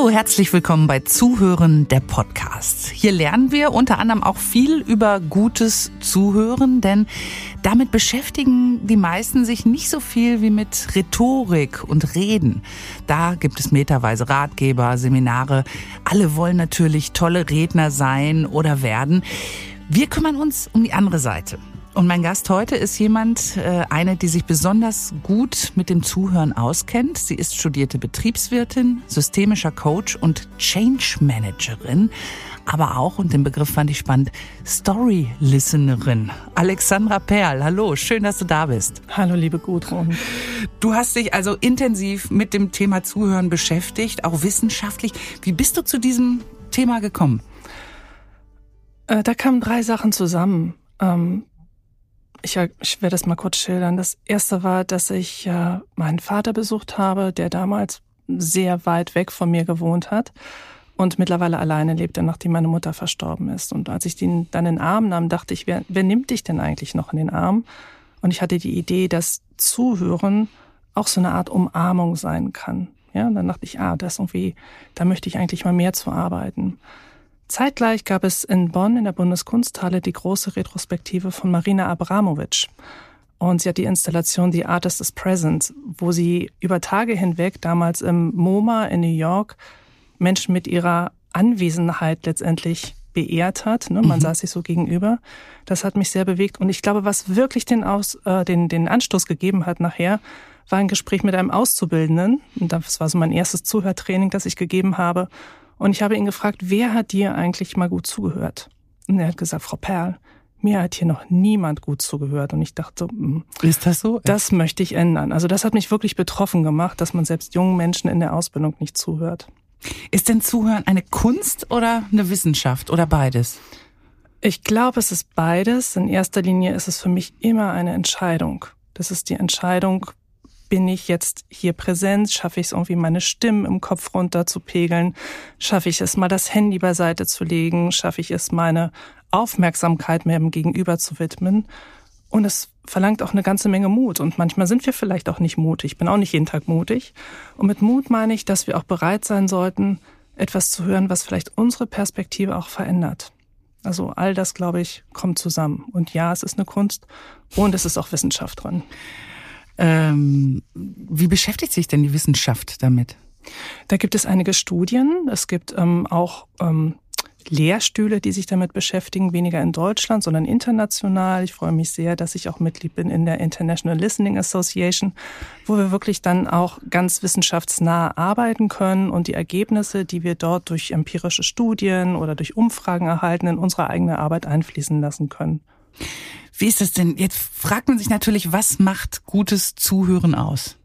Hallo, herzlich willkommen bei Zuhören der Podcast. Hier lernen wir unter anderem auch viel über gutes Zuhören, denn damit beschäftigen die meisten sich nicht so viel wie mit Rhetorik und Reden. Da gibt es meterweise Ratgeber, Seminare. Alle wollen natürlich tolle Redner sein oder werden. Wir kümmern uns um die andere Seite. Und mein Gast heute ist jemand, äh, eine, die sich besonders gut mit dem Zuhören auskennt. Sie ist studierte Betriebswirtin, systemischer Coach und Change Managerin. Aber auch, und den Begriff fand ich spannend, Story Listenerin. Alexandra Perl, hallo, schön, dass du da bist. Hallo, liebe Gudrun. Du hast dich also intensiv mit dem Thema Zuhören beschäftigt, auch wissenschaftlich. Wie bist du zu diesem Thema gekommen? Äh, da kamen drei Sachen zusammen. Ähm, ich, ich werde es mal kurz schildern. Das erste war, dass ich äh, meinen Vater besucht habe, der damals sehr weit weg von mir gewohnt hat und mittlerweile alleine lebte, nachdem meine Mutter verstorben ist. Und als ich ihn dann in den Arm nahm, dachte ich, wer, wer nimmt dich denn eigentlich noch in den Arm? Und ich hatte die Idee, dass Zuhören auch so eine Art Umarmung sein kann. Ja, dann dachte ich, ah, das irgendwie, da möchte ich eigentlich mal mehr zu arbeiten. Zeitgleich gab es in Bonn in der Bundeskunsthalle die große Retrospektive von Marina Abramovic. Und sie hat die Installation The Artist is Present, wo sie über Tage hinweg, damals im MoMA in New York, Menschen mit ihrer Anwesenheit letztendlich beehrt hat. Ne? Man mhm. saß sich so gegenüber. Das hat mich sehr bewegt. Und ich glaube, was wirklich den, Aus, äh, den, den Anstoß gegeben hat nachher, war ein Gespräch mit einem Auszubildenden. Und das war so mein erstes Zuhörtraining, das ich gegeben habe. Und ich habe ihn gefragt, wer hat dir eigentlich mal gut zugehört? Und er hat gesagt, Frau Perl, mir hat hier noch niemand gut zugehört. Und ich dachte, hm, ist das so? Das möchte ich ändern. Also das hat mich wirklich betroffen gemacht, dass man selbst jungen Menschen in der Ausbildung nicht zuhört. Ist denn Zuhören eine Kunst oder eine Wissenschaft oder beides? Ich glaube, es ist beides. In erster Linie ist es für mich immer eine Entscheidung. Das ist die Entscheidung, bin ich jetzt hier präsent? Schaffe ich es irgendwie, meine Stimmen im Kopf runter zu pegeln? Schaffe ich es mal, das Handy beiseite zu legen? Schaffe ich es, meine Aufmerksamkeit mehr im Gegenüber zu widmen? Und es verlangt auch eine ganze Menge Mut. Und manchmal sind wir vielleicht auch nicht mutig. Ich bin auch nicht jeden Tag mutig. Und mit Mut meine ich, dass wir auch bereit sein sollten, etwas zu hören, was vielleicht unsere Perspektive auch verändert. Also all das, glaube ich, kommt zusammen. Und ja, es ist eine Kunst und es ist auch Wissenschaft drin. Ähm, wie beschäftigt sich denn die Wissenschaft damit? Da gibt es einige Studien. Es gibt ähm, auch ähm, Lehrstühle, die sich damit beschäftigen, weniger in Deutschland, sondern international. Ich freue mich sehr, dass ich auch Mitglied bin in der International Listening Association, wo wir wirklich dann auch ganz wissenschaftsnah arbeiten können und die Ergebnisse, die wir dort durch empirische Studien oder durch Umfragen erhalten, in unsere eigene Arbeit einfließen lassen können. Wie ist es denn? Jetzt fragt man sich natürlich, was macht gutes Zuhören aus?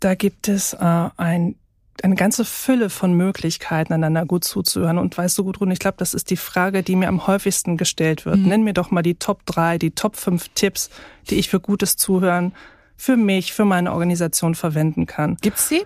Da gibt es äh, ein eine ganze Fülle von Möglichkeiten, einander gut zuzuhören. Und weißt du, Gudrun, ich glaube, das ist die Frage, die mir am häufigsten gestellt wird. Mhm. Nenn mir doch mal die Top 3, die Top 5 Tipps, die ich für gutes Zuhören für mich, für meine Organisation verwenden kann. Gibt's sie?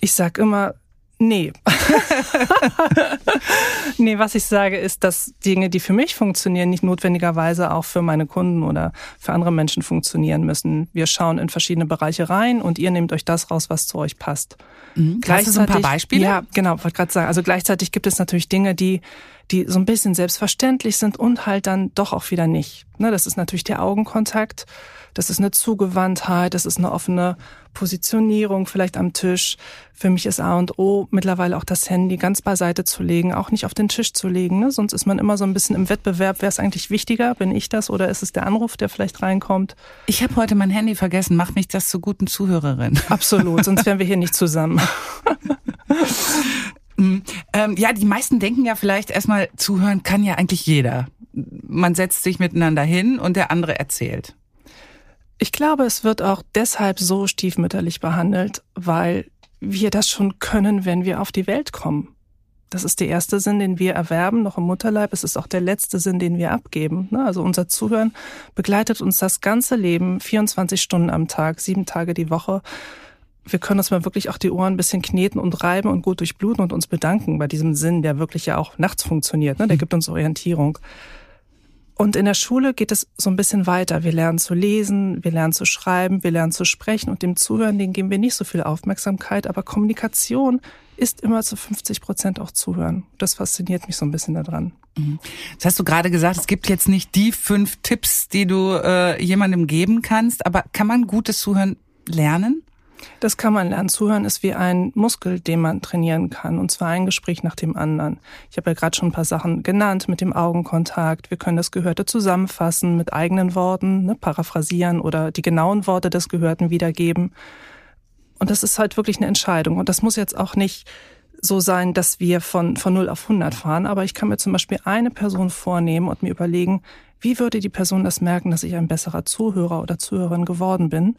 Ich sag immer, Nee. nee, was ich sage, ist, dass Dinge, die für mich funktionieren, nicht notwendigerweise auch für meine Kunden oder für andere Menschen funktionieren müssen. Wir schauen in verschiedene Bereiche rein und ihr nehmt euch das raus, was zu euch passt. Mhm. Hast du so ein paar Beispiele? Ja, genau, wollte gerade sagen. Also gleichzeitig gibt es natürlich Dinge, die die so ein bisschen selbstverständlich sind und halt dann doch auch wieder nicht. Ne, das ist natürlich der Augenkontakt, das ist eine Zugewandtheit, das ist eine offene Positionierung vielleicht am Tisch. Für mich ist A und O mittlerweile auch das Handy ganz beiseite zu legen, auch nicht auf den Tisch zu legen. Ne? Sonst ist man immer so ein bisschen im Wettbewerb, wer ist eigentlich wichtiger? Bin ich das oder ist es der Anruf, der vielleicht reinkommt? Ich habe heute mein Handy vergessen. Macht mich das zur guten Zuhörerin? Absolut, sonst wären wir hier nicht zusammen. Mhm. Ähm, ja, die meisten denken ja vielleicht erstmal, zuhören kann ja eigentlich jeder. Man setzt sich miteinander hin und der andere erzählt. Ich glaube, es wird auch deshalb so stiefmütterlich behandelt, weil wir das schon können, wenn wir auf die Welt kommen. Das ist der erste Sinn, den wir erwerben, noch im Mutterleib. Es ist auch der letzte Sinn, den wir abgeben. Ne? Also unser Zuhören begleitet uns das ganze Leben, 24 Stunden am Tag, sieben Tage die Woche wir können uns mal wirklich auch die Ohren ein bisschen kneten und reiben und gut durchbluten und uns bedanken bei diesem Sinn, der wirklich ja auch nachts funktioniert. Ne? Der mhm. gibt uns Orientierung. Und in der Schule geht es so ein bisschen weiter. Wir lernen zu lesen, wir lernen zu schreiben, wir lernen zu sprechen und dem Zuhören, den geben wir nicht so viel Aufmerksamkeit. Aber Kommunikation ist immer zu 50 Prozent auch Zuhören. Das fasziniert mich so ein bisschen daran. Mhm. Das hast du gerade gesagt, es gibt jetzt nicht die fünf Tipps, die du äh, jemandem geben kannst, aber kann man gutes Zuhören lernen? Das kann man lernen. Zuhören ist wie ein Muskel, den man trainieren kann. Und zwar ein Gespräch nach dem anderen. Ich habe ja gerade schon ein paar Sachen genannt mit dem Augenkontakt. Wir können das Gehörte zusammenfassen mit eigenen Worten, ne, paraphrasieren oder die genauen Worte des Gehörten wiedergeben. Und das ist halt wirklich eine Entscheidung. Und das muss jetzt auch nicht so sein, dass wir von, von 0 auf 100 fahren. Aber ich kann mir zum Beispiel eine Person vornehmen und mir überlegen, wie würde die Person das merken, dass ich ein besserer Zuhörer oder Zuhörerin geworden bin?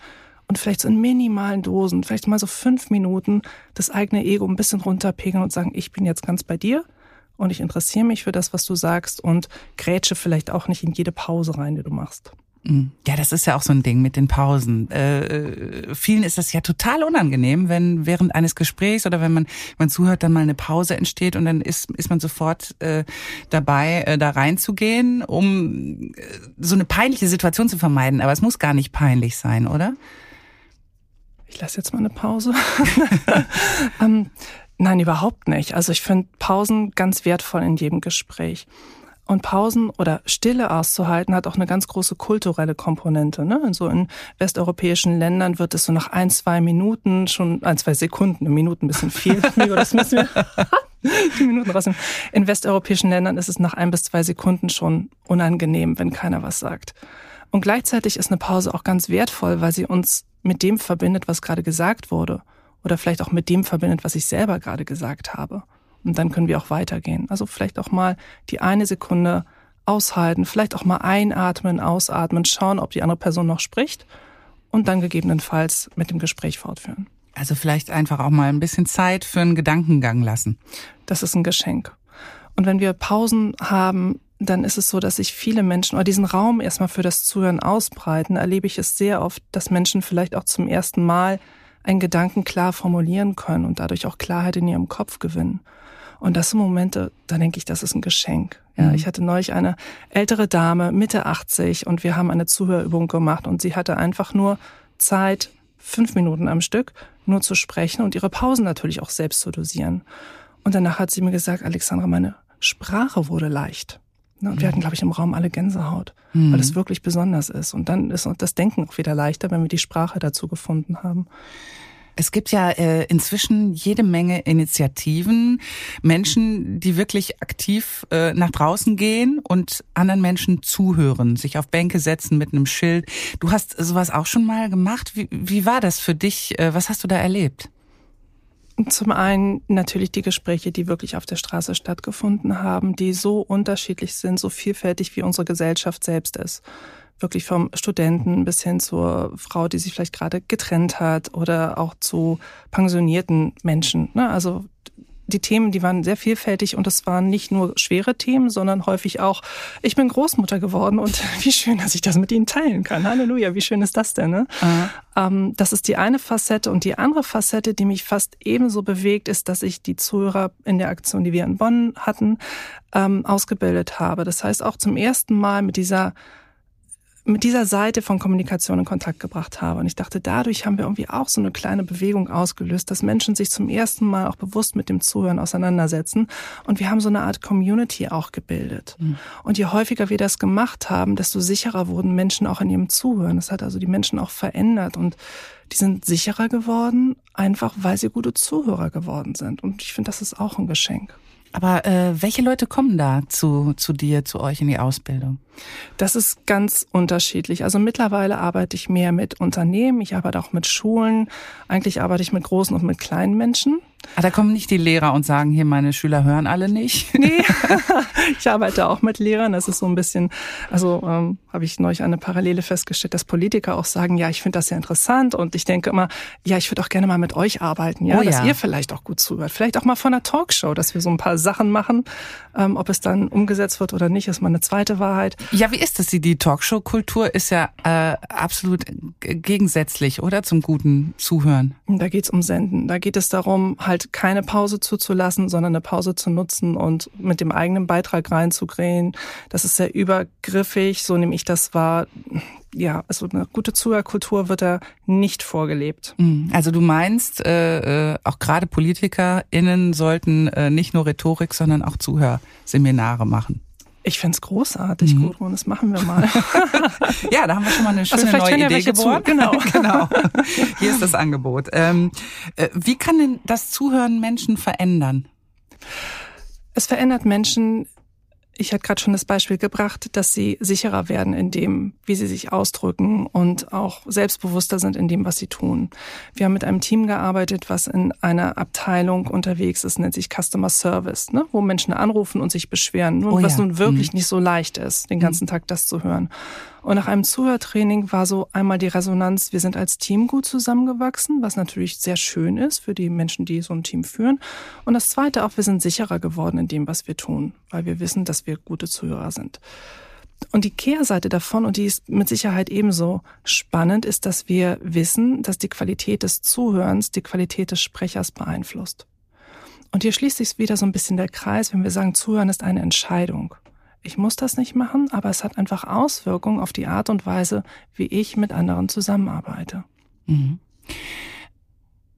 Und vielleicht so in minimalen Dosen, vielleicht mal so fünf Minuten das eigene Ego ein bisschen runterpegeln und sagen, ich bin jetzt ganz bei dir und ich interessiere mich für das, was du sagst und grätsche vielleicht auch nicht in jede Pause rein, die du machst. Mhm. Ja, das ist ja auch so ein Ding mit den Pausen. Äh, vielen ist das ja total unangenehm, wenn während eines Gesprächs oder wenn man man zuhört, dann mal eine Pause entsteht und dann ist ist man sofort äh, dabei, äh, da reinzugehen, um äh, so eine peinliche Situation zu vermeiden. Aber es muss gar nicht peinlich sein, oder? Ich lasse jetzt mal eine Pause. ähm, nein, überhaupt nicht. Also ich finde Pausen ganz wertvoll in jedem Gespräch. Und Pausen oder Stille auszuhalten hat auch eine ganz große kulturelle Komponente. Ne? So in westeuropäischen Ländern wird es so nach ein, zwei Minuten schon, ein, zwei Sekunden, eine Minute ein bisschen viel. das müssen wir die Minuten rausnehmen. In westeuropäischen Ländern ist es nach ein bis zwei Sekunden schon unangenehm, wenn keiner was sagt. Und gleichzeitig ist eine Pause auch ganz wertvoll, weil sie uns mit dem verbindet, was gerade gesagt wurde. Oder vielleicht auch mit dem verbindet, was ich selber gerade gesagt habe. Und dann können wir auch weitergehen. Also vielleicht auch mal die eine Sekunde aushalten, vielleicht auch mal einatmen, ausatmen, schauen, ob die andere Person noch spricht und dann gegebenenfalls mit dem Gespräch fortführen. Also vielleicht einfach auch mal ein bisschen Zeit für einen Gedankengang lassen. Das ist ein Geschenk. Und wenn wir Pausen haben, dann ist es so, dass sich viele Menschen oder diesen Raum erstmal für das Zuhören ausbreiten, erlebe ich es sehr oft, dass Menschen vielleicht auch zum ersten Mal einen Gedanken klar formulieren können und dadurch auch Klarheit in ihrem Kopf gewinnen. Und das sind Momente, da denke ich, das ist ein Geschenk. Ja, mhm. ich hatte neulich eine ältere Dame, Mitte 80, und wir haben eine Zuhörübung gemacht und sie hatte einfach nur Zeit, fünf Minuten am Stück, nur zu sprechen und ihre Pausen natürlich auch selbst zu dosieren. Und danach hat sie mir gesagt, Alexandra, meine Sprache wurde leicht. Ne, und wir hatten, glaube ich, im Raum alle Gänsehaut, mhm. weil es wirklich besonders ist. Und dann ist das Denken auch wieder leichter, wenn wir die Sprache dazu gefunden haben. Es gibt ja äh, inzwischen jede Menge Initiativen, Menschen, die wirklich aktiv äh, nach draußen gehen und anderen Menschen zuhören, sich auf Bänke setzen mit einem Schild. Du hast sowas auch schon mal gemacht. Wie, wie war das für dich? Äh, was hast du da erlebt? Zum einen natürlich die Gespräche, die wirklich auf der Straße stattgefunden haben, die so unterschiedlich sind, so vielfältig wie unsere Gesellschaft selbst ist. Wirklich vom Studenten bis hin zur Frau, die sich vielleicht gerade getrennt hat oder auch zu pensionierten Menschen. Ne? Also die Themen, die waren sehr vielfältig und es waren nicht nur schwere Themen, sondern häufig auch, ich bin Großmutter geworden und wie schön, dass ich das mit Ihnen teilen kann. Halleluja, wie schön ist das denn? Ne? Mhm. das ist die eine Facette und die andere Facette, die mich fast ebenso bewegt, ist, dass ich die Zuhörer in der Aktion, die wir in Bonn hatten, ähm, ausgebildet habe. Das heißt auch zum ersten Mal mit dieser mit dieser Seite von Kommunikation in Kontakt gebracht habe. Und ich dachte, dadurch haben wir irgendwie auch so eine kleine Bewegung ausgelöst, dass Menschen sich zum ersten Mal auch bewusst mit dem Zuhören auseinandersetzen. Und wir haben so eine Art Community auch gebildet. Mhm. Und je häufiger wir das gemacht haben, desto sicherer wurden Menschen auch in ihrem Zuhören. Das hat also die Menschen auch verändert und die sind sicherer geworden, einfach weil sie gute Zuhörer geworden sind. Und ich finde, das ist auch ein Geschenk. Aber äh, welche Leute kommen da zu, zu dir, zu euch in die Ausbildung? Das ist ganz unterschiedlich. Also mittlerweile arbeite ich mehr mit Unternehmen, ich arbeite auch mit Schulen. Eigentlich arbeite ich mit großen und mit kleinen Menschen. Ah, da kommen nicht die Lehrer und sagen, hier, meine Schüler hören alle nicht. Nee, ich arbeite auch mit Lehrern. Das ist so ein bisschen, also ähm, habe ich neulich eine Parallele festgestellt, dass Politiker auch sagen, ja, ich finde das sehr interessant und ich denke immer, ja, ich würde auch gerne mal mit euch arbeiten, ja, oh, dass ja. ihr vielleicht auch gut zuhört. Vielleicht auch mal von einer Talkshow, dass wir so ein paar Sachen machen. Ähm, ob es dann umgesetzt wird oder nicht, ist mal eine zweite Wahrheit. Ja, wie ist das? Die Talkshow-Kultur ist ja äh, absolut gegensätzlich, oder? Zum guten Zuhören. Da geht's um Senden. Da geht es darum, halt keine Pause zuzulassen, sondern eine Pause zu nutzen und mit dem eigenen Beitrag reinzugrähen. Das ist sehr übergriffig, so nehme ich das wahr. Ja, also eine gute Zuhörkultur wird da nicht vorgelebt. Mhm. Also du meinst, äh, äh, auch gerade PolitikerInnen sollten äh, nicht nur Rhetorik, sondern auch Zuhörseminare machen. Ich find's großartig, mhm. Gudrun, das machen wir mal. ja, da haben wir schon mal eine also schöne also neue Idee geboren. Genau. genau. Hier ist das Angebot. Ähm, äh, wie kann denn das Zuhören Menschen verändern? Es verändert Menschen ich hatte gerade schon das Beispiel gebracht, dass sie sicherer werden in dem, wie sie sich ausdrücken und auch selbstbewusster sind in dem, was sie tun. Wir haben mit einem Team gearbeitet, was in einer Abteilung unterwegs ist, nennt sich Customer Service, ne? wo Menschen anrufen und sich beschweren, nur oh was ja. nun wirklich mhm. nicht so leicht ist, den ganzen mhm. Tag das zu hören. Und nach einem Zuhörtraining war so einmal die Resonanz, wir sind als Team gut zusammengewachsen, was natürlich sehr schön ist für die Menschen, die so ein Team führen. Und das Zweite auch, wir sind sicherer geworden in dem, was wir tun, weil wir wissen, dass wir gute Zuhörer sind. Und die Kehrseite davon, und die ist mit Sicherheit ebenso spannend, ist, dass wir wissen, dass die Qualität des Zuhörens die Qualität des Sprechers beeinflusst. Und hier schließt sich wieder so ein bisschen der Kreis, wenn wir sagen, Zuhören ist eine Entscheidung ich muss das nicht machen, aber es hat einfach Auswirkungen auf die Art und Weise, wie ich mit anderen zusammenarbeite. Mhm.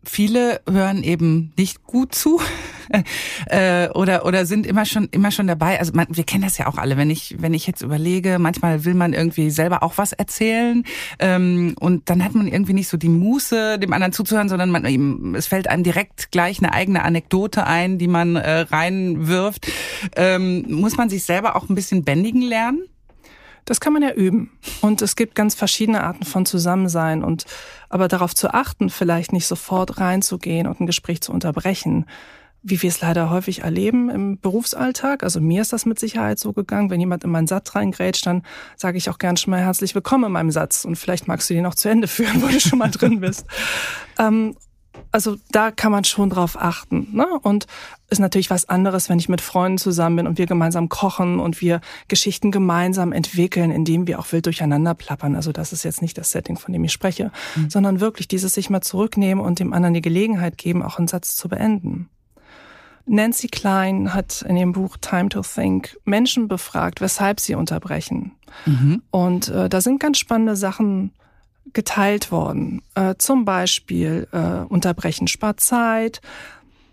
Viele hören eben nicht gut zu äh, oder oder sind immer schon immer schon dabei. Also man, wir kennen das ja auch alle. Wenn ich wenn ich jetzt überlege, manchmal will man irgendwie selber auch was erzählen ähm, und dann hat man irgendwie nicht so die Muße, dem anderen zuzuhören, sondern man es fällt einem direkt gleich eine eigene Anekdote ein, die man äh, reinwirft. Ähm, muss man sich selber auch ein bisschen bändigen lernen? Das kann man ja üben. Und es gibt ganz verschiedene Arten von Zusammensein und aber darauf zu achten, vielleicht nicht sofort reinzugehen und ein Gespräch zu unterbrechen, wie wir es leider häufig erleben im Berufsalltag. Also mir ist das mit Sicherheit so gegangen. Wenn jemand in meinen Satz reingrätscht, dann sage ich auch gern schon mal herzlich willkommen in meinem Satz. Und vielleicht magst du den auch zu Ende führen, wo du schon mal drin bist. Ähm, also da kann man schon drauf achten. Ne? Und ist natürlich was anderes, wenn ich mit Freunden zusammen bin und wir gemeinsam kochen und wir Geschichten gemeinsam entwickeln, indem wir auch wild durcheinander plappern. Also das ist jetzt nicht das Setting, von dem ich spreche, mhm. sondern wirklich dieses sich mal zurücknehmen und dem anderen die Gelegenheit geben, auch einen Satz zu beenden. Nancy Klein hat in ihrem Buch Time to Think Menschen befragt, weshalb sie unterbrechen. Mhm. Und äh, da sind ganz spannende Sachen geteilt worden. Äh, zum Beispiel äh, Unterbrechen spart Zeit.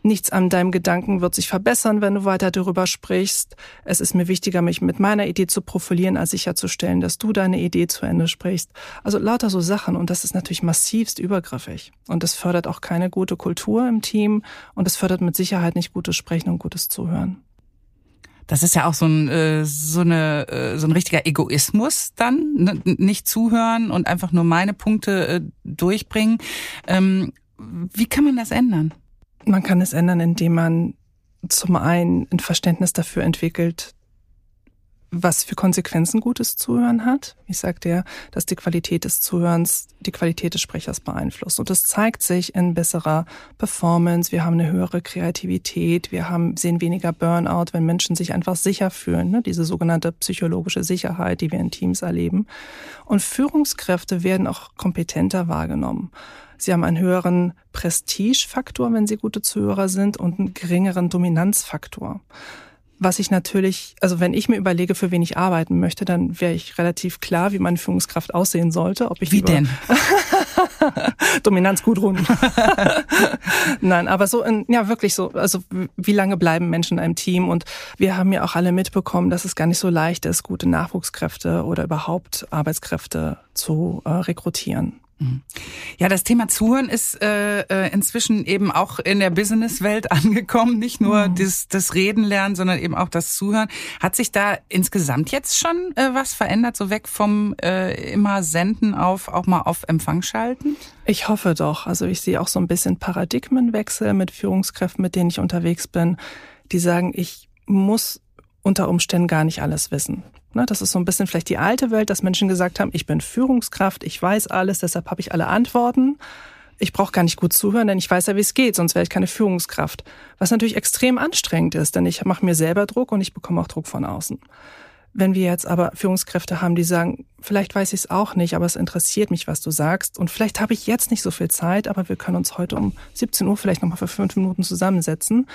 Nichts an deinem Gedanken wird sich verbessern, wenn du weiter darüber sprichst. Es ist mir wichtiger, mich mit meiner Idee zu profilieren, als sicherzustellen, dass du deine Idee zu Ende sprichst. Also lauter so Sachen und das ist natürlich massivst übergriffig. Und das fördert auch keine gute Kultur im Team und es fördert mit Sicherheit nicht gutes Sprechen und gutes Zuhören. Das ist ja auch so ein äh, so eine äh, so ein richtiger Egoismus dann, ne? nicht zuhören und einfach nur meine Punkte äh, durchbringen. Ähm, wie kann man das ändern? Man kann es ändern, indem man zum einen ein Verständnis dafür entwickelt, was für Konsequenzen gutes Zuhören hat. Ich sagte ja, dass die Qualität des Zuhörens die Qualität des Sprechers beeinflusst. Und das zeigt sich in besserer Performance. Wir haben eine höhere Kreativität. Wir haben, sehen weniger Burnout, wenn Menschen sich einfach sicher fühlen. Ne? Diese sogenannte psychologische Sicherheit, die wir in Teams erleben. Und Führungskräfte werden auch kompetenter wahrgenommen. Sie haben einen höheren Prestigefaktor, wenn sie gute Zuhörer sind, und einen geringeren Dominanzfaktor was ich natürlich, also wenn ich mir überlege, für wen ich arbeiten möchte, dann wäre ich relativ klar, wie meine Führungskraft aussehen sollte. Ob ich wie denn? Dominanz gut rund. Nein, aber so, in, ja wirklich so, also wie lange bleiben Menschen in einem Team? Und wir haben ja auch alle mitbekommen, dass es gar nicht so leicht ist, gute Nachwuchskräfte oder überhaupt Arbeitskräfte zu äh, rekrutieren. Ja, das Thema Zuhören ist äh, äh, inzwischen eben auch in der Businesswelt angekommen. Nicht nur mhm. das, das Reden lernen, sondern eben auch das Zuhören. Hat sich da insgesamt jetzt schon äh, was verändert, so weg vom äh, immer Senden auf auch mal auf Empfang schalten? Ich hoffe doch. Also ich sehe auch so ein bisschen Paradigmenwechsel mit Führungskräften, mit denen ich unterwegs bin, die sagen, ich muss unter Umständen gar nicht alles wissen. Ne, das ist so ein bisschen vielleicht die alte Welt, dass Menschen gesagt haben, ich bin Führungskraft, ich weiß alles, deshalb habe ich alle Antworten. Ich brauche gar nicht gut zuhören, denn ich weiß ja, wie es geht, sonst wäre ich keine Führungskraft. Was natürlich extrem anstrengend ist, denn ich mache mir selber Druck und ich bekomme auch Druck von außen. Wenn wir jetzt aber Führungskräfte haben, die sagen, vielleicht weiß ich es auch nicht, aber es interessiert mich, was du sagst. Und vielleicht habe ich jetzt nicht so viel Zeit, aber wir können uns heute um 17 Uhr vielleicht nochmal für fünf Minuten zusammensetzen.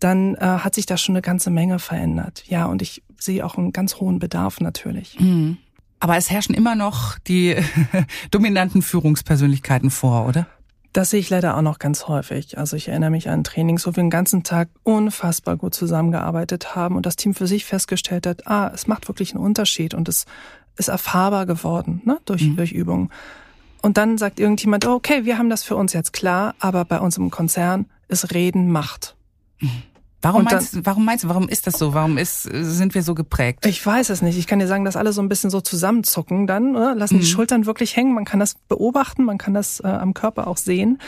Dann äh, hat sich da schon eine ganze Menge verändert. Ja, und ich sehe auch einen ganz hohen Bedarf natürlich. Mhm. Aber es herrschen immer noch die dominanten Führungspersönlichkeiten vor, oder? Das sehe ich leider auch noch ganz häufig. Also ich erinnere mich an Trainings, wo wir den ganzen Tag unfassbar gut zusammengearbeitet haben und das Team für sich festgestellt hat, ah, es macht wirklich einen Unterschied und es ist erfahrbar geworden ne, durch, mhm. durch Übungen. Und dann sagt irgendjemand, okay, wir haben das für uns jetzt klar, aber bei uns im Konzern ist Reden Macht. Mhm. Warum dann, meinst, warum meinst du, warum ist das so? Warum ist, sind wir so geprägt? Ich weiß es nicht. Ich kann dir sagen, dass alle so ein bisschen so zusammenzucken dann, oder? lassen mhm. die Schultern wirklich hängen. Man kann das beobachten, man kann das äh, am Körper auch sehen.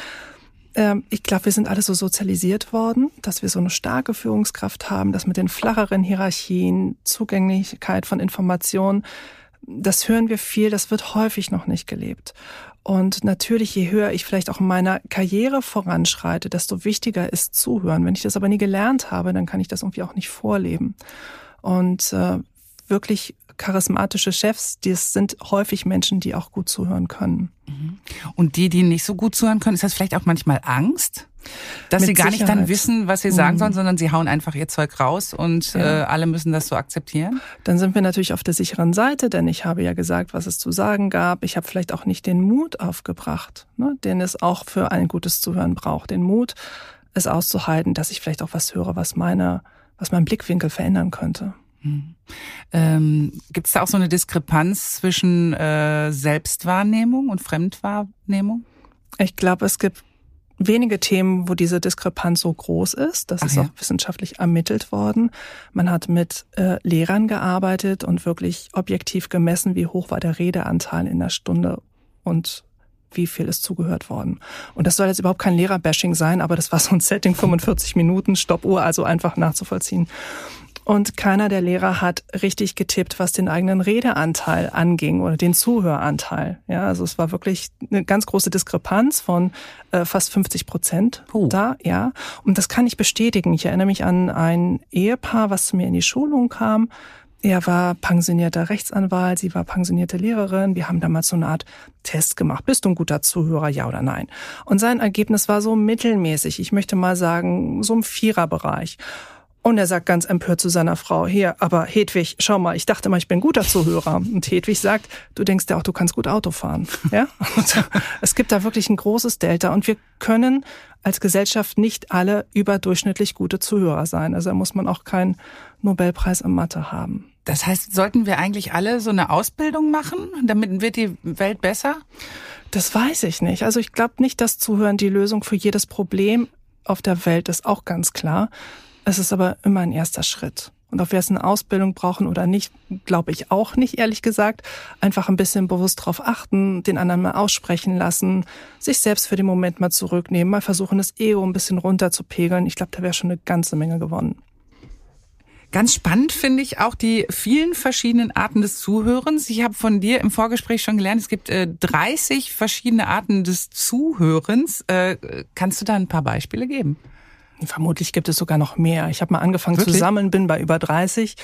Ähm, ich glaube, wir sind alle so sozialisiert worden, dass wir so eine starke Führungskraft haben, dass mit den flacheren Hierarchien, Zugänglichkeit von Informationen, das hören wir viel, das wird häufig noch nicht gelebt. Und natürlich, je höher ich vielleicht auch in meiner Karriere voranschreite, desto wichtiger ist zuhören. Wenn ich das aber nie gelernt habe, dann kann ich das irgendwie auch nicht vorleben. Und äh, wirklich charismatische Chefs, das sind häufig Menschen, die auch gut zuhören können. Mhm. Und die, die nicht so gut zuhören können, ist das vielleicht auch manchmal Angst? Dass Mit sie gar Sicherheit. nicht dann wissen, was sie sagen mhm. sollen, sondern sie hauen einfach ihr Zeug raus und ja. äh, alle müssen das so akzeptieren? Dann sind wir natürlich auf der sicheren Seite, denn ich habe ja gesagt, was es zu sagen gab. Ich habe vielleicht auch nicht den Mut aufgebracht, ne, den es auch für ein gutes Zuhören braucht. Den Mut, es auszuhalten, dass ich vielleicht auch was höre, was meine, was meinen Blickwinkel verändern könnte. Hm. Ähm, Gibt es da auch so eine Diskrepanz zwischen äh, Selbstwahrnehmung und Fremdwahrnehmung? Ich glaube, es gibt wenige Themen, wo diese Diskrepanz so groß ist. Das Ach ist ja. auch wissenschaftlich ermittelt worden. Man hat mit äh, Lehrern gearbeitet und wirklich objektiv gemessen, wie hoch war der Redeanteil in der Stunde und wie viel ist zugehört worden. Und das soll jetzt überhaupt kein Lehrerbashing sein, aber das war so ein Setting, 45 Minuten, Stoppuhr, also einfach nachzuvollziehen. Und keiner der Lehrer hat richtig getippt, was den eigenen Redeanteil anging oder den Zuhöranteil. Ja, also es war wirklich eine ganz große Diskrepanz von äh, fast 50 Prozent oh. da, ja. Und das kann ich bestätigen. Ich erinnere mich an ein Ehepaar, was zu mir in die Schulung kam. Er war pensionierter Rechtsanwalt, sie war pensionierte Lehrerin. Wir haben damals so eine Art Test gemacht. Bist du ein guter Zuhörer, ja oder nein? Und sein Ergebnis war so mittelmäßig. Ich möchte mal sagen, so im Viererbereich. Und er sagt ganz empört zu seiner Frau, hier, aber Hedwig, schau mal, ich dachte mal, ich bin guter Zuhörer. Und Hedwig sagt, du denkst ja auch, du kannst gut Auto fahren. Ja? Und es gibt da wirklich ein großes Delta und wir können als Gesellschaft nicht alle überdurchschnittlich gute Zuhörer sein. Also da muss man auch keinen Nobelpreis im Mathe haben. Das heißt, sollten wir eigentlich alle so eine Ausbildung machen, damit wird die Welt besser? Das weiß ich nicht. Also ich glaube nicht, dass Zuhören die Lösung für jedes Problem auf der Welt ist, auch ganz klar. Es ist aber immer ein erster Schritt. Und ob wir jetzt eine Ausbildung brauchen oder nicht, glaube ich auch nicht, ehrlich gesagt. Einfach ein bisschen bewusst darauf achten, den anderen mal aussprechen lassen, sich selbst für den Moment mal zurücknehmen, mal versuchen, das Ego ein bisschen runterzupegeln. Ich glaube, da wäre schon eine ganze Menge gewonnen. Ganz spannend finde ich auch die vielen verschiedenen Arten des Zuhörens. Ich habe von dir im Vorgespräch schon gelernt, es gibt äh, 30 verschiedene Arten des Zuhörens. Äh, kannst du da ein paar Beispiele geben? Vermutlich gibt es sogar noch mehr. Ich habe mal angefangen Wirklich? zu sammeln, bin bei über 30.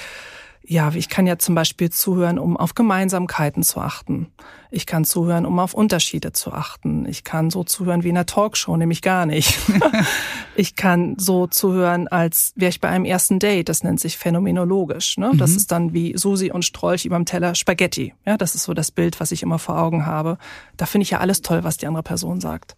Ja, ich kann ja zum Beispiel zuhören, um auf Gemeinsamkeiten zu achten. Ich kann zuhören, um auf Unterschiede zu achten. Ich kann so zuhören wie in einer Talkshow, nämlich gar nicht. ich kann so zuhören, als wäre ich bei einem ersten Date. Das nennt sich phänomenologisch. Ne? Das mhm. ist dann wie Susi und Strolch überm Teller Spaghetti. Ja, das ist so das Bild, was ich immer vor Augen habe. Da finde ich ja alles toll, was die andere Person sagt.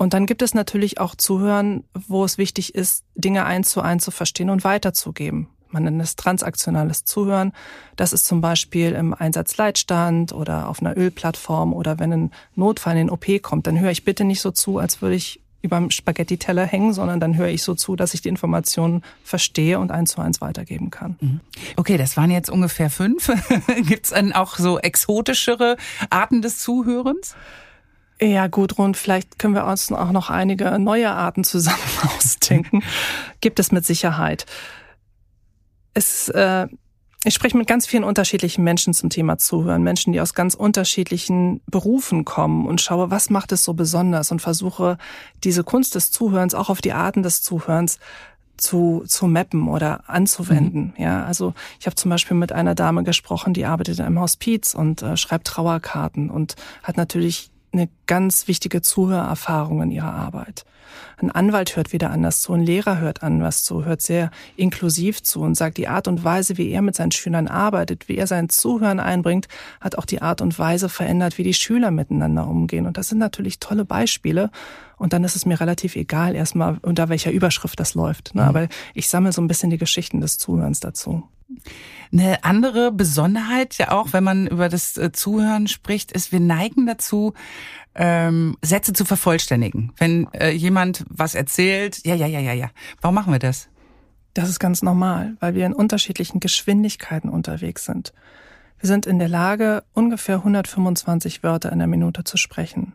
Und dann gibt es natürlich auch Zuhören, wo es wichtig ist, Dinge eins zu eins zu verstehen und weiterzugeben. Man nennt es transaktionales Zuhören. Das ist zum Beispiel im Einsatzleitstand oder auf einer Ölplattform oder wenn ein Notfall in den OP kommt, dann höre ich bitte nicht so zu, als würde ich überm Spaghetti-Teller hängen, sondern dann höre ich so zu, dass ich die Informationen verstehe und eins zu eins weitergeben kann. Mhm. Okay, das waren jetzt ungefähr fünf. Gibt es dann auch so exotischere Arten des Zuhörens? Ja, Gudrun, vielleicht können wir uns auch noch einige neue Arten zusammen ausdenken. Gibt es mit Sicherheit. Es, äh, ich spreche mit ganz vielen unterschiedlichen Menschen zum Thema Zuhören. Menschen, die aus ganz unterschiedlichen Berufen kommen und schaue, was macht es so besonders und versuche, diese Kunst des Zuhörens auch auf die Arten des Zuhörens zu, zu mappen oder anzuwenden. Mhm. Ja, also ich habe zum Beispiel mit einer Dame gesprochen, die arbeitet im Hospiz und äh, schreibt Trauerkarten und hat natürlich eine ganz wichtige Zuhörerfahrung in ihrer Arbeit. Ein Anwalt hört wieder anders zu, ein Lehrer hört anders zu, hört sehr inklusiv zu und sagt, die Art und Weise, wie er mit seinen Schülern arbeitet, wie er sein Zuhören einbringt, hat auch die Art und Weise verändert, wie die Schüler miteinander umgehen. Und das sind natürlich tolle Beispiele. Und dann ist es mir relativ egal erstmal, unter welcher Überschrift das läuft. Ne? Mhm. Aber ich sammle so ein bisschen die Geschichten des Zuhörens dazu. Eine andere Besonderheit ja auch, wenn man über das äh, Zuhören spricht, ist, wir neigen dazu, ähm, Sätze zu vervollständigen. Wenn äh, jemand was erzählt, ja, ja, ja, ja, ja. Warum machen wir das? Das ist ganz normal, weil wir in unterschiedlichen Geschwindigkeiten unterwegs sind. Wir sind in der Lage, ungefähr 125 Wörter in der Minute zu sprechen.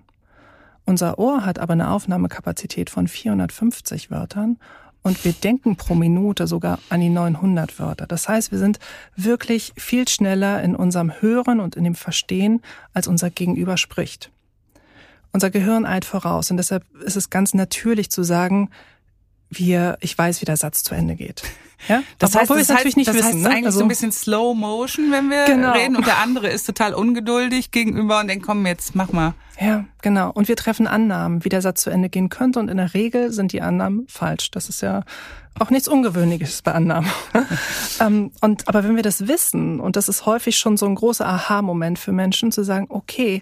Unser Ohr hat aber eine Aufnahmekapazität von 450 Wörtern und wir denken pro Minute sogar an die 900 Wörter. Das heißt, wir sind wirklich viel schneller in unserem Hören und in dem Verstehen, als unser Gegenüber spricht. Unser Gehirn eilt voraus und deshalb ist es ganz natürlich zu sagen, wir, ich weiß, wie der Satz zu Ende geht. Ja? Das heißt, das natürlich heißt, nicht das wissen, heißt ne? eigentlich also, so ein bisschen Slow Motion, wenn wir genau. reden und der andere ist total ungeduldig gegenüber und denkt, komm jetzt, mach mal. Ja, genau. Und wir treffen Annahmen, wie der Satz zu Ende gehen könnte und in der Regel sind die Annahmen falsch. Das ist ja auch nichts Ungewöhnliches bei Annahmen. ähm, und, aber wenn wir das wissen, und das ist häufig schon so ein großer Aha-Moment für Menschen, zu sagen, okay,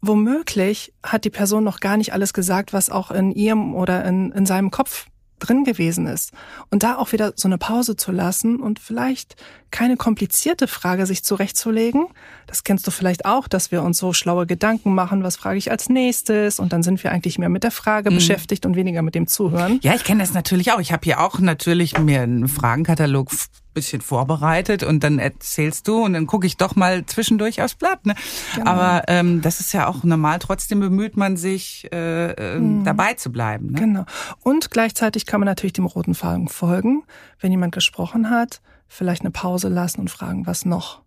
womöglich hat die Person noch gar nicht alles gesagt, was auch in ihrem oder in, in seinem Kopf drin gewesen ist. Und da auch wieder so eine Pause zu lassen und vielleicht keine komplizierte Frage sich zurechtzulegen. Das kennst du vielleicht auch, dass wir uns so schlaue Gedanken machen, was frage ich als nächstes? Und dann sind wir eigentlich mehr mit der Frage mhm. beschäftigt und weniger mit dem Zuhören. Ja, ich kenne das natürlich auch. Ich habe hier auch natürlich mir einen Fragenkatalog bisschen vorbereitet und dann erzählst du und dann gucke ich doch mal zwischendurch aufs Blatt. Ne? Genau. Aber ähm, das ist ja auch normal. Trotzdem bemüht man sich, äh, äh, mhm. dabei zu bleiben. Ne? Genau. Und gleichzeitig kann man natürlich dem roten Faden folgen. Wenn jemand gesprochen hat, vielleicht eine Pause lassen und fragen, was noch?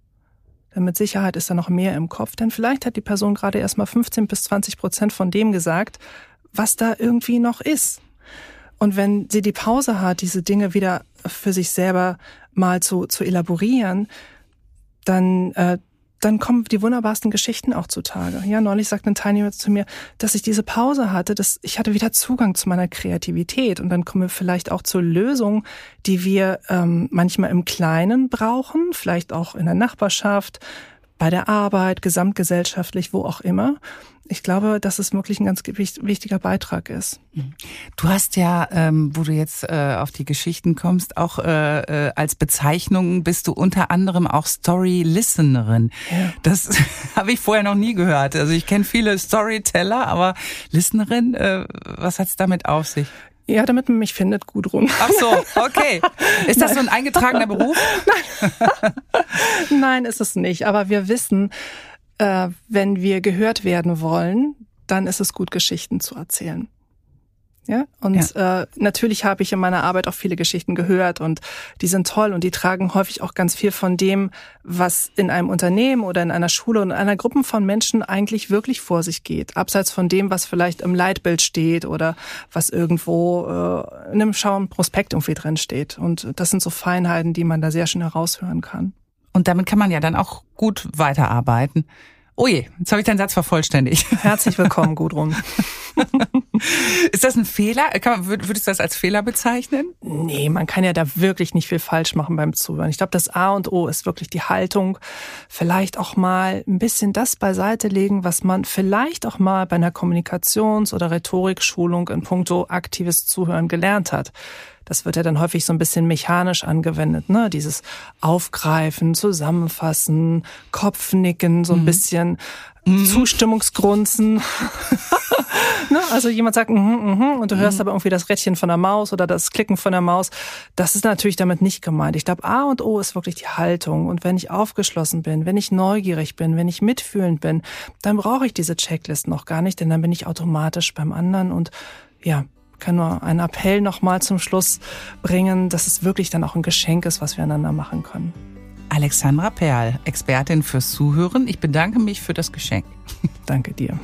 Denn mit Sicherheit ist da noch mehr im Kopf. Denn vielleicht hat die Person gerade erst mal 15 bis 20 Prozent von dem gesagt, was da irgendwie noch ist. Und wenn sie die Pause hat, diese Dinge wieder für sich selber mal zu, zu elaborieren, dann, äh, dann kommen die wunderbarsten Geschichten auch zutage. Ja, neulich sagte ein Teilnehmer zu mir, dass ich diese Pause hatte, dass ich hatte wieder Zugang zu meiner Kreativität und dann kommen wir vielleicht auch zur Lösung, die wir ähm, manchmal im Kleinen brauchen, vielleicht auch in der Nachbarschaft, bei der Arbeit, gesamtgesellschaftlich, wo auch immer. Ich glaube, dass es wirklich ein ganz wichtiger Beitrag ist. Du hast ja, ähm, wo du jetzt äh, auf die Geschichten kommst, auch äh, äh, als Bezeichnung bist du unter anderem auch Story-Listenerin. Ja. Das habe ich vorher noch nie gehört. Also ich kenne viele Storyteller, aber Listenerin, äh, was hat's damit auf sich? Ja, damit man mich findet, Gudrun. Ach so, okay. Ist das so ein eingetragener Beruf? Nein. Nein, ist es nicht. Aber wir wissen, äh, wenn wir gehört werden wollen, dann ist es gut, Geschichten zu erzählen. Ja, und ja. Äh, natürlich habe ich in meiner Arbeit auch viele Geschichten gehört und die sind toll und die tragen häufig auch ganz viel von dem, was in einem Unternehmen oder in einer Schule und in einer Gruppe von Menschen eigentlich wirklich vor sich geht. Abseits von dem, was vielleicht im Leitbild steht oder was irgendwo äh, in einem schauen Prospekt irgendwie drin steht. Und das sind so Feinheiten, die man da sehr schön heraushören kann. Und damit kann man ja dann auch gut weiterarbeiten. Oh je, jetzt habe ich deinen Satz vervollständigt. Herzlich willkommen, Gudrun. Ist das ein Fehler? Man, würdest du das als Fehler bezeichnen? Nee, man kann ja da wirklich nicht viel falsch machen beim Zuhören. Ich glaube, das A und O ist wirklich die Haltung. Vielleicht auch mal ein bisschen das beiseite legen, was man vielleicht auch mal bei einer Kommunikations- oder Rhetorikschulung in puncto aktives Zuhören gelernt hat. Das wird ja dann häufig so ein bisschen mechanisch angewendet, ne? Dieses Aufgreifen, Zusammenfassen, Kopfnicken, so ein mhm. bisschen mhm. Zustimmungsgrunzen. ne? Also jemand sagt, mhm, mhm, und du hörst mhm. aber irgendwie das Rädchen von der Maus oder das Klicken von der Maus. Das ist natürlich damit nicht gemeint. Ich glaube, A und O ist wirklich die Haltung. Und wenn ich aufgeschlossen bin, wenn ich neugierig bin, wenn ich mitfühlend bin, dann brauche ich diese Checklist noch gar nicht, denn dann bin ich automatisch beim anderen und ja, kann nur einen Appell nochmal zum Schluss bringen, dass es wirklich dann auch ein Geschenk ist, was wir einander machen können. Alexandra Perl, Expertin fürs Zuhören. Ich bedanke mich für das Geschenk. Danke dir.